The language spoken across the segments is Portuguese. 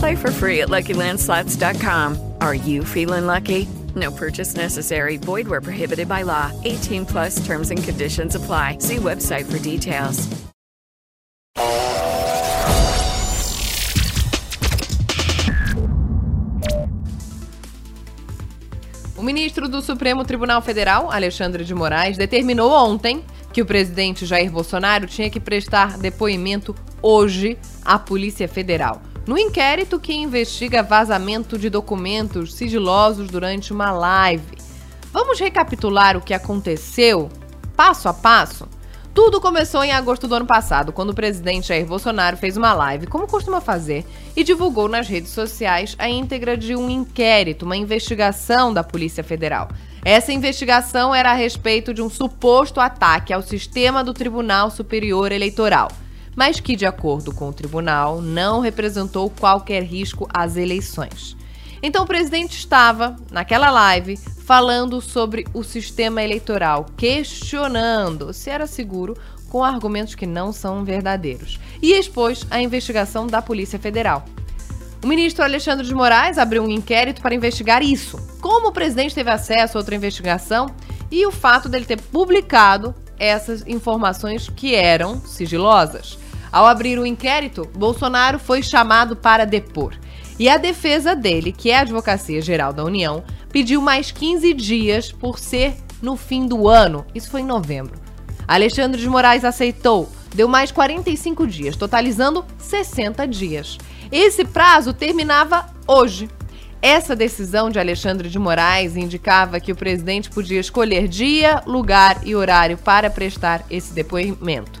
Play for free at LuckyLandSlots.com. Are you feeling lucky? No purchase necessary. Void where prohibited by law. 18 plus terms and conditions apply. See website for details. O ministro do Supremo Tribunal Federal, Alexandre de Moraes, determinou ontem que o presidente Jair Bolsonaro tinha que prestar depoimento hoje à Polícia Federal no inquérito que investiga vazamento de documentos sigilosos durante uma live. Vamos recapitular o que aconteceu passo a passo? Tudo começou em agosto do ano passado, quando o presidente Jair Bolsonaro fez uma live, como costuma fazer, e divulgou nas redes sociais a íntegra de um inquérito, uma investigação da Polícia Federal. Essa investigação era a respeito de um suposto ataque ao sistema do Tribunal Superior Eleitoral mas que, de acordo com o tribunal, não representou qualquer risco às eleições. Então o presidente estava, naquela live, falando sobre o sistema eleitoral, questionando se era seguro com argumentos que não são verdadeiros, e expôs a investigação da Polícia Federal. O ministro Alexandre de Moraes abriu um inquérito para investigar isso. Como o presidente teve acesso a outra investigação e o fato dele ter publicado essas informações que eram sigilosas. Ao abrir o inquérito, Bolsonaro foi chamado para depor. E a defesa dele, que é a Advocacia Geral da União, pediu mais 15 dias por ser no fim do ano. Isso foi em novembro. Alexandre de Moraes aceitou, deu mais 45 dias, totalizando 60 dias. Esse prazo terminava hoje. Essa decisão de Alexandre de Moraes indicava que o presidente podia escolher dia, lugar e horário para prestar esse depoimento.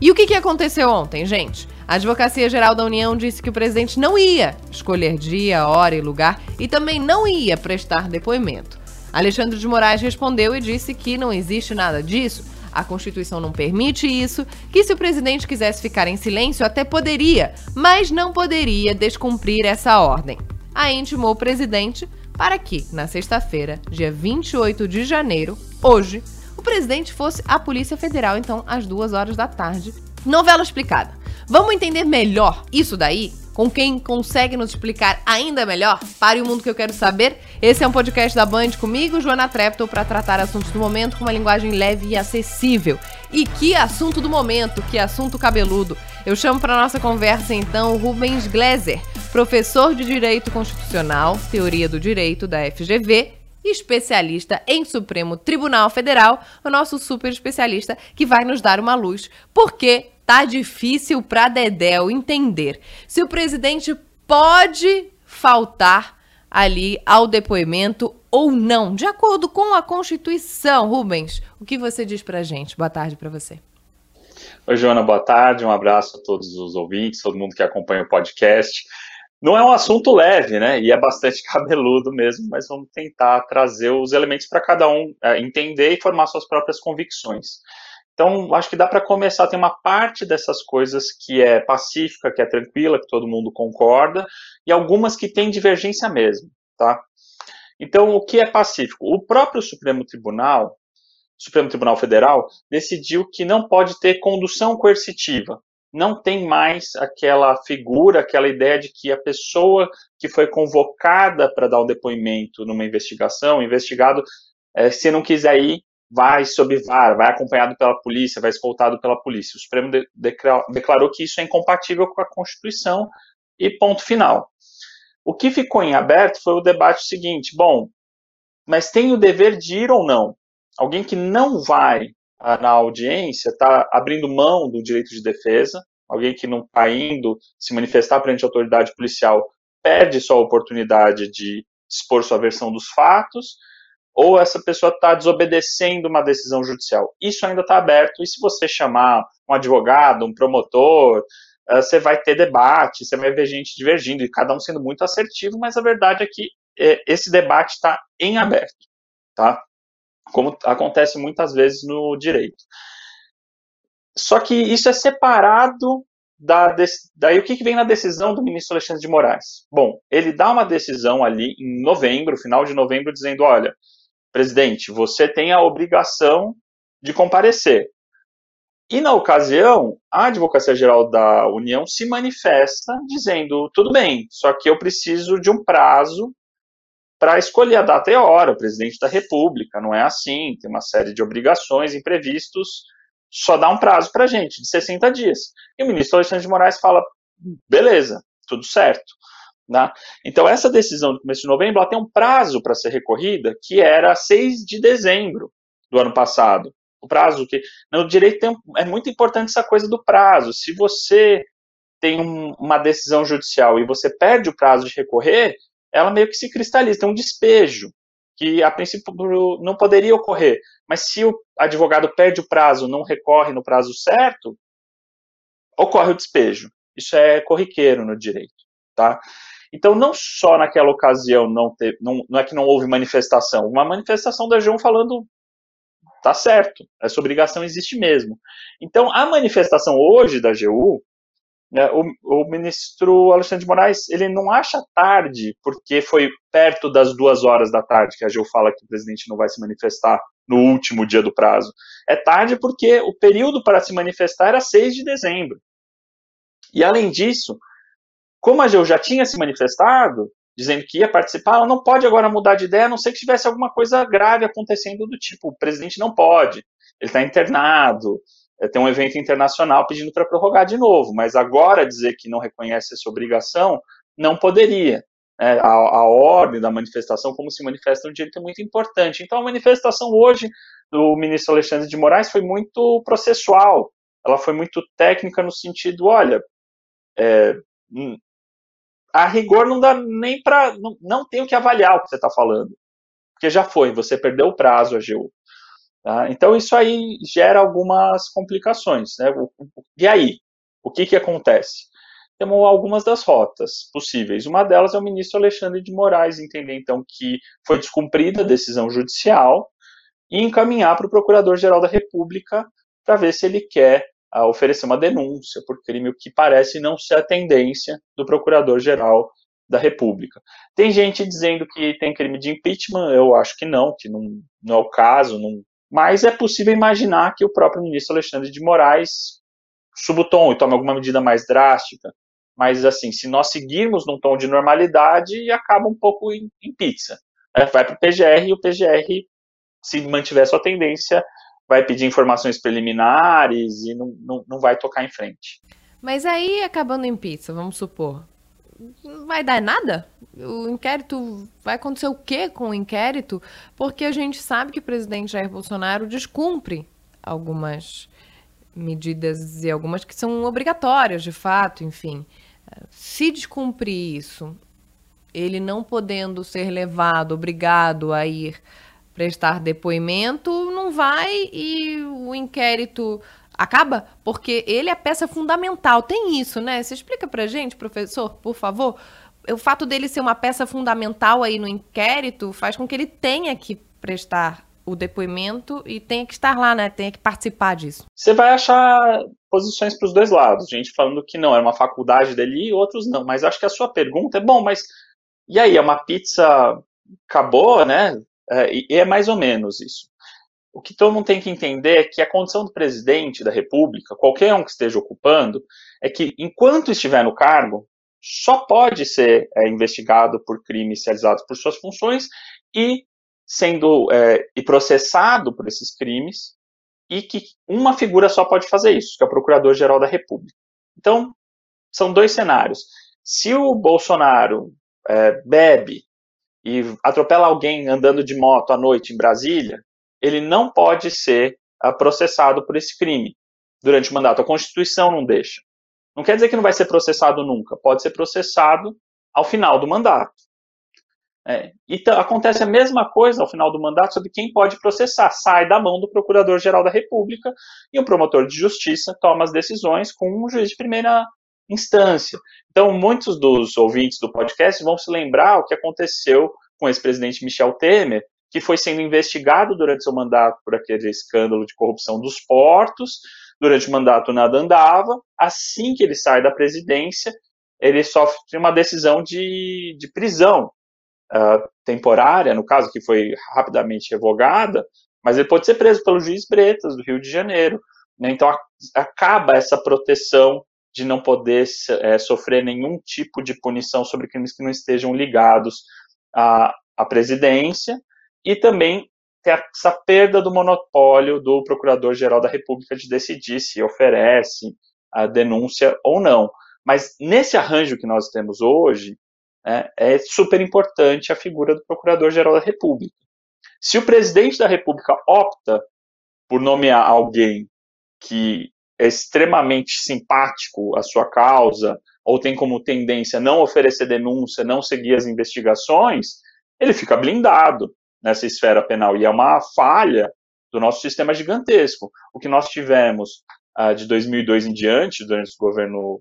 E o que, que aconteceu ontem, gente? A Advocacia Geral da União disse que o presidente não ia escolher dia, hora e lugar e também não ia prestar depoimento. Alexandre de Moraes respondeu e disse que não existe nada disso. A Constituição não permite isso, que se o presidente quisesse ficar em silêncio até poderia, mas não poderia descumprir essa ordem. Aí intimou o presidente para que, na sexta-feira, dia 28 de janeiro, hoje, presidente fosse a Polícia Federal, então, às duas horas da tarde. Novela explicada. Vamos entender melhor isso daí? Com quem consegue nos explicar ainda melhor? Pare o mundo que eu quero saber. Esse é um podcast da Band comigo, Joana Treptow, para tratar assuntos do momento com uma linguagem leve e acessível. E que assunto do momento, que assunto cabeludo. Eu chamo para nossa conversa então o Rubens Gleiser, professor de Direito Constitucional, Teoria do Direito da FGV especialista em Supremo Tribunal Federal, o nosso super especialista que vai nos dar uma luz, porque tá difícil para Dedéu entender se o presidente pode faltar ali ao depoimento ou não, de acordo com a Constituição. Rubens, o que você diz para gente? Boa tarde para você. Oi, Joana, boa tarde. Um abraço a todos os ouvintes, todo mundo que acompanha o podcast. Não é um assunto leve, né? E é bastante cabeludo mesmo, mas vamos tentar trazer os elementos para cada um é, entender e formar suas próprias convicções. Então, acho que dá para começar. Tem uma parte dessas coisas que é pacífica, que é tranquila, que todo mundo concorda, e algumas que têm divergência mesmo, tá? Então, o que é pacífico? O próprio Supremo Tribunal, Supremo Tribunal Federal, decidiu que não pode ter condução coercitiva não tem mais aquela figura, aquela ideia de que a pessoa que foi convocada para dar um depoimento numa investigação, investigado, é, se não quiser ir, vai sob VAR, vai acompanhado pela polícia, vai escoltado pela polícia. O Supremo de, declarou que isso é incompatível com a Constituição e ponto final. O que ficou em aberto foi o debate seguinte: bom, mas tem o dever de ir ou não? Alguém que não vai na audiência está abrindo mão do direito de defesa, alguém que não está indo se manifestar perante a autoridade policial perde sua oportunidade de expor sua versão dos fatos, ou essa pessoa está desobedecendo uma decisão judicial. Isso ainda está aberto, e se você chamar um advogado, um promotor, eh, você vai ter debate, você vai ver gente divergindo, e cada um sendo muito assertivo, mas a verdade é que eh, esse debate está em aberto, tá? Como acontece muitas vezes no direito. Só que isso é separado da, daí o que, que vem na decisão do ministro Alexandre de Moraes? Bom, ele dá uma decisão ali em novembro, final de novembro, dizendo, olha, presidente, você tem a obrigação de comparecer. E na ocasião, a Advocacia Geral da União se manifesta dizendo: tudo bem, só que eu preciso de um prazo para escolher a data e a hora. O presidente da República não é assim, tem uma série de obrigações, imprevistos, só dá um prazo para a gente, de 60 dias. E o ministro Alexandre de Moraes fala: beleza, tudo certo. Né? Então, essa decisão do começo de novembro ela tem um prazo para ser recorrida, que era 6 de dezembro do ano passado. O prazo que. No direito tem, é muito importante essa coisa do prazo. Se você tem um, uma decisão judicial e você perde o prazo de recorrer, ela meio que se cristaliza, tem um despejo que a princípio não poderia ocorrer. Mas se o advogado perde o prazo, não recorre no prazo certo, ocorre o despejo. Isso é corriqueiro no direito, tá? Então, não só naquela ocasião não, ter, não, não é que não houve manifestação, uma manifestação da João falando tá certo, essa obrigação existe mesmo. Então, a manifestação hoje da GU o, o, ministro Alexandre de Moraes ele não acha tarde porque foi perto das duas horas da tarde que a Gil fala que o presidente não vai se manifestar no último dia do prazo. É tarde porque o período para se manifestar era 6 de dezembro. E além disso, como a Gil já tinha se manifestado, dizendo que ia participar, ela não pode agora mudar de ideia, a não ser que tivesse alguma coisa grave acontecendo do tipo, o presidente não pode, ele está internado, tem um evento internacional pedindo para prorrogar de novo, mas agora dizer que não reconhece essa obrigação não poderia. É, a, a, ordem da manifestação, como se manifesta no direito, é muito importante. Então, a manifestação hoje do ministro Alexandre de Moraes foi muito processual, ela foi muito técnica no sentido, olha, é, hum, a rigor não dá nem para, não, não tem o que avaliar o que você está falando, porque já foi, você perdeu o prazo, AGU. Tá? Então, isso aí gera algumas complicações. Né? E aí? O que, que acontece? Temos algumas das rotas possíveis. Uma delas é o ministro Alexandre de Moraes entender, então, que foi descumprida a decisão judicial e encaminhar para o Procurador-Geral da República para ver se ele quer uh, oferecer uma denúncia por crime, o que parece não ser a tendência do Procurador-Geral da República. Tem gente dizendo que tem crime de impeachment, eu acho que não, que não, não é o caso, não, mas é possível imaginar que o próprio ministro Alexandre de Moraes suba o tom e tome alguma medida mais drástica. Mas, assim, se nós seguirmos num tom de normalidade, acaba um pouco em, em pizza. É, vai para o PGR e o PGR, se mantiver sua tendência, vai pedir informações preliminares e não, não, não vai tocar em frente. Mas aí, acabando em pizza, vamos supor, não vai dar nada? O inquérito vai acontecer o que com o inquérito? Porque a gente sabe que o presidente Jair Bolsonaro descumpre algumas medidas e algumas que são obrigatórias, de fato, enfim. Se descumprir isso, ele não podendo ser levado, obrigado a ir prestar depoimento, não vai e o inquérito acaba porque ele é peça fundamental. Tem isso, né? Você explica pra gente, professor, por favor? O fato dele ser uma peça fundamental aí no inquérito faz com que ele tenha que prestar o depoimento e tenha que estar lá, né? Tenha que participar disso. Você vai achar posições para os dois lados. Gente falando que não, é uma faculdade dele e outros não. Mas acho que a sua pergunta é, bom, mas e aí, é uma pizza acabou, né? É, e é mais ou menos isso o que todo mundo tem que entender é que a condição do presidente da República, qualquer um que esteja ocupando, é que enquanto estiver no cargo, só pode ser é, investigado por crimes realizados por suas funções e sendo é, e processado por esses crimes e que uma figura só pode fazer isso, que é o Procurador-Geral da República. Então, são dois cenários. Se o Bolsonaro é, bebe e atropela alguém andando de moto à noite em Brasília, ele não pode ser processado por esse crime durante o mandato. A Constituição não deixa. Não quer dizer que não vai ser processado nunca, pode ser processado ao final do mandato. É, e acontece a mesma coisa ao final do mandato sobre quem pode processar. Sai da mão do Procurador-Geral da República e o promotor de justiça toma as decisões com um juiz de primeira instância. Então, muitos dos ouvintes do podcast vão se lembrar o que aconteceu com o ex-presidente Michel Temer, que foi sendo investigado durante seu mandato por aquele escândalo de corrupção dos portos. Durante o mandato nada andava. Assim que ele sai da presidência, ele sofre uma decisão de, de prisão uh, temporária, no caso que foi rapidamente revogada, mas ele pode ser preso pelo juiz Bretas, do Rio de Janeiro. Né? Então a, acaba essa proteção de não poder é, sofrer nenhum tipo de punição sobre crimes que não estejam ligados à, à presidência, e também ter essa perda do monopólio do Procurador-Geral da República de decidir se oferece a denúncia ou não. Mas nesse arranjo que nós temos hoje, é, é super importante a figura do Procurador-Geral da República. Se o presidente da República opta por nomear alguém que é extremamente simpático à sua causa, ou tem como tendência não oferecer denúncia, não seguir as investigações, ele fica blindado nessa esfera penal. E é uma falha do nosso sistema gigantesco. O que nós tivemos uh, de 2002 em diante, durante o governo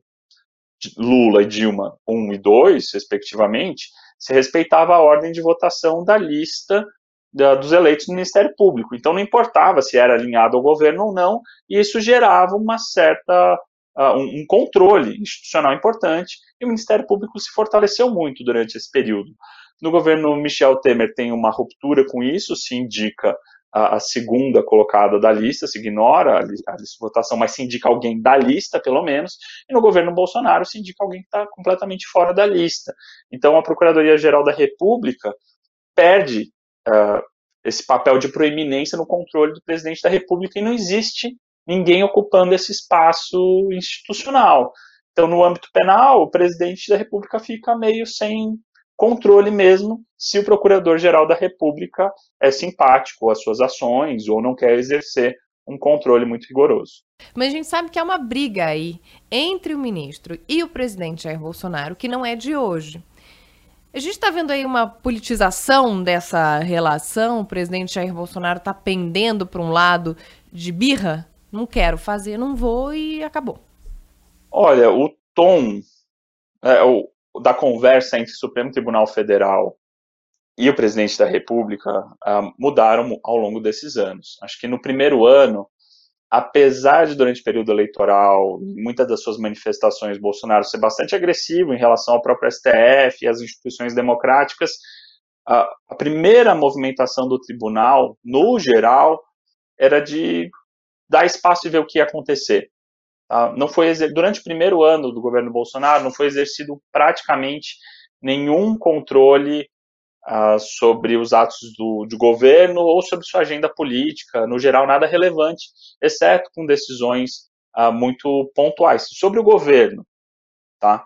Lula e Dilma 1 e 2, respectivamente, se respeitava a ordem de votação da lista da, dos eleitos no Ministério Público. Então não importava se era alinhado ao governo ou não, e isso gerava uma certa uh, um, um, controle institucional importante, e o Ministério Público se fortaleceu muito durante esse período. No governo Michel Temer tem uma ruptura com isso, se indica a, a segunda colocada da lista, se ignora a, a votação, mas se indica alguém da lista, pelo menos, e no governo Bolsonaro se indica alguém que está completamente fora da lista. Então a Procuradoria-Geral da República perde uh, esse papel de proeminência no controle do presidente da República e não existe ninguém ocupando esse espaço institucional. Então, no âmbito penal, o presidente da República fica meio sem controle mesmo se o Procurador-Geral da República é simpático às suas ações ou não quer exercer um controle muito rigoroso. Mas a gente sabe que há uma briga aí entre o ministro e o presidente Jair Bolsonaro que não é de hoje. A gente está vendo aí uma politização dessa relação. O presidente Jair Bolsonaro está pendendo para um lado de birra. Não quero fazer, não vou e acabou. Olha, o tom, é, o, da conversa entre o Supremo Tribunal Federal e o presidente da República uh, mudaram ao longo desses anos. Acho que no primeiro ano, apesar de durante o período eleitoral, muitas das suas manifestações, Bolsonaro ser bastante agressivo em relação ao próprio STF e às instituições democráticas, uh, a primeira movimentação do tribunal, no geral, era de dar espaço e ver o que ia acontecer. Tá? Não foi durante o primeiro ano do governo Bolsonaro não foi exercido praticamente nenhum controle uh, sobre os atos do, governo ou sobre sua agenda política, no geral nada relevante, exceto com decisões uh, muito pontuais sobre o governo, tá?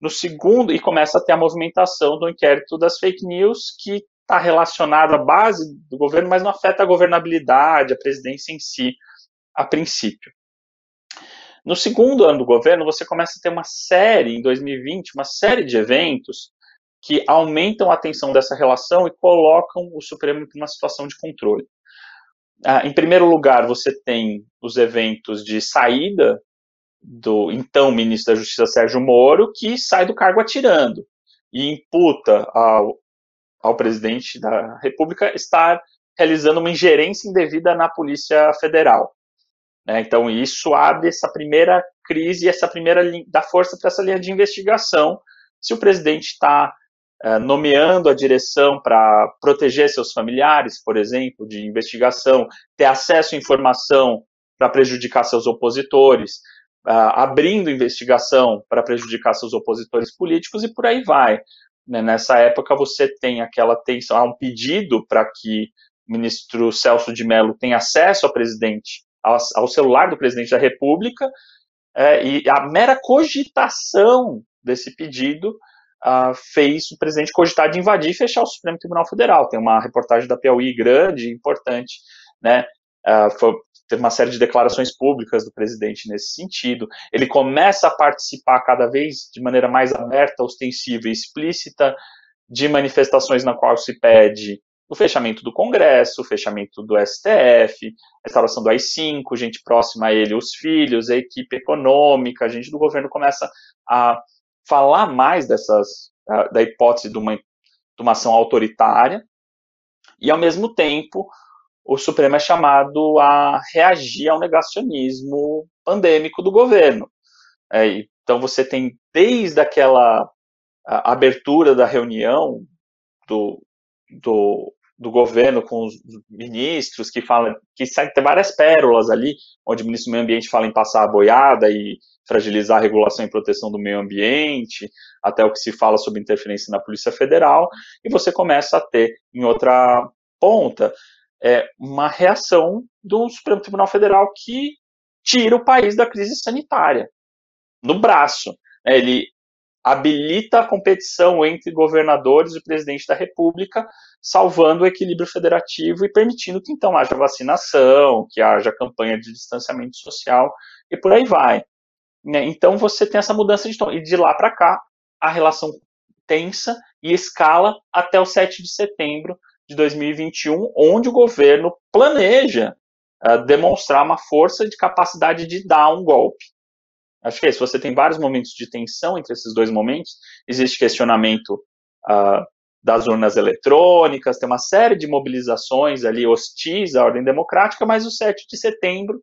No segundo, e começa a ter a movimentação do inquérito das fake news, que está relacionado à base do governo, mas não afeta a governabilidade, a presidência em si, a princípio. No segundo ano do governo, você começa a ter uma série, em 2020, uma série de eventos que aumentam a tensão dessa relação e colocam o Supremo em uma situação de controle. Ah, em primeiro lugar, você tem os eventos de saída do então ministro da Justiça Sérgio Moro, que sai do cargo atirando e imputa ao, ao presidente da República estar realizando uma ingerência indevida na Polícia Federal. Né? Então, isso abre essa primeira crise, essa primeira dá força para essa linha de investigação. Se o presidente está é, nomeando a direção para proteger seus familiares, por exemplo, de investigação, ter acesso à informação para prejudicar seus opositores, uh, abrindo investigação para prejudicar seus opositores políticos e por aí vai. Né? Nessa época você tem aquela tensão, há um pedido para que o ministro Celso de Mello tenha acesso ao presidente ao, celular do presidente da República, é, e a mera cogitação desse pedido uh, fez o presidente cogitar de invadir e fechar o Supremo Tribunal Federal. Tem uma reportagem da Piauí grande, importante, né? Uh, foi, teve uma série de declarações públicas do presidente nesse sentido. Ele começa a participar cada vez de maneira mais aberta, ostensiva e explícita de manifestações na qual se pede o fechamento do Congresso, o fechamento do STF, a instalação do AI-5, gente próxima a ele, os filhos, a equipe econômica, a gente do governo começa a falar mais dessas, da hipótese de uma, de uma ação autoritária, e ao mesmo tempo o Supremo é chamado a reagir ao negacionismo pandêmico do governo. É, então você tem desde aquela abertura da reunião do, do, do, governo com os ministros que falam que tem várias pérolas ali, onde o ministro do meio ambiente fala em passar a boiada e fragilizar a regulação e proteção do meio ambiente, até o que se fala sobre interferência na Polícia Federal, e você começa a ter em outra ponta é, uma reação do Supremo Tribunal Federal que tira o país da crise sanitária no braço. Né? Ele habilita a competição entre governadores e presidente da República, salvando o equilíbrio federativo e permitindo que então haja vacinação, que haja campanha de distanciamento social e por aí vai. Né? Então você tem essa mudança de tom. E de lá para cá, a relação tensa e escala até o 7 de setembro, de 2021, onde o governo planeja uh, demonstrar uma força de capacidade de dar um golpe. Acho que é isso. Você tem vários momentos de tensão entre esses dois momentos. Existe questionamento uh, das urnas eletrônicas, tem uma série de mobilizações ali hostis à ordem democrática, mas o 7 de setembro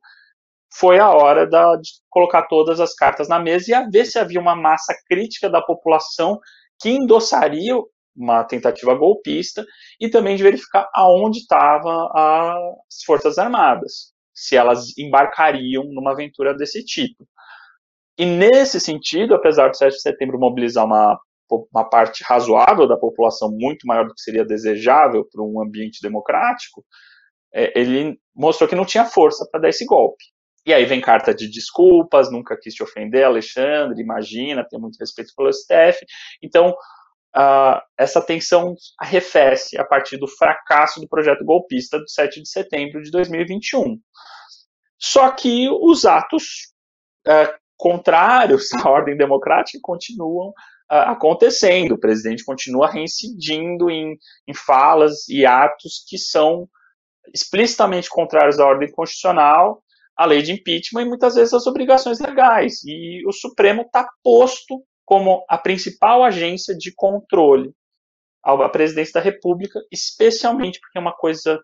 foi a hora da, de colocar todas as cartas na mesa e a ver se havia uma massa crítica da população que endossaria uma tentativa golpista e também de verificar aonde estavam as Forças Armadas, se elas embarcariam numa aventura desse tipo. E nesse sentido, apesar do 7 de setembro mobilizar uma, uma parte razoável da população, muito maior do que seria desejável para um ambiente democrático, é, ele mostrou que não tinha força para dar esse golpe. E aí vem carta de desculpas, nunca quis te ofender, Alexandre, imagina, tem muito respeito pelo STF. Então, uh, essa tensão arrefece a partir do fracasso do projeto golpista do 7 de setembro de 2021. Só que os atos uh, contrários à ordem democrática continuam uh, acontecendo. O presidente continua reincidindo em, em falas e atos que são explicitamente contrários à ordem constitucional, à lei de impeachment e muitas vezes às obrigações legais. E o Supremo está posto como a principal agência de controle à presidência da República, especialmente porque uma coisa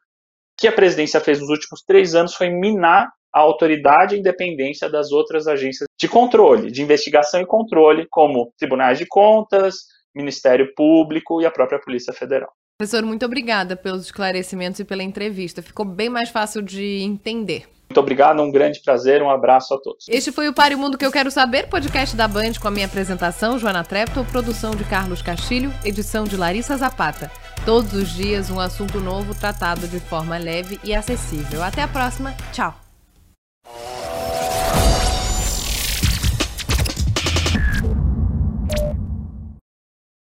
que a presidência fez nos últimos três anos foi minar a autoridade e independência das outras agências de controle, de investigação e controle, como tribunais de contas, Ministério Público e a própria Polícia Federal. Professor, muito obrigada pelos esclarecimentos e pela entrevista. Ficou bem mais fácil de entender. Muito obrigado, um grande prazer, um abraço a todos. Este foi o Pare o Mundo que eu quero saber, podcast da Band com a minha apresentação, Joana Trepto, produção de Carlos Castilho, edição de Larissa Zapata. Todos os dias um assunto novo tratado de forma leve e acessível. Até a próxima, tchau. you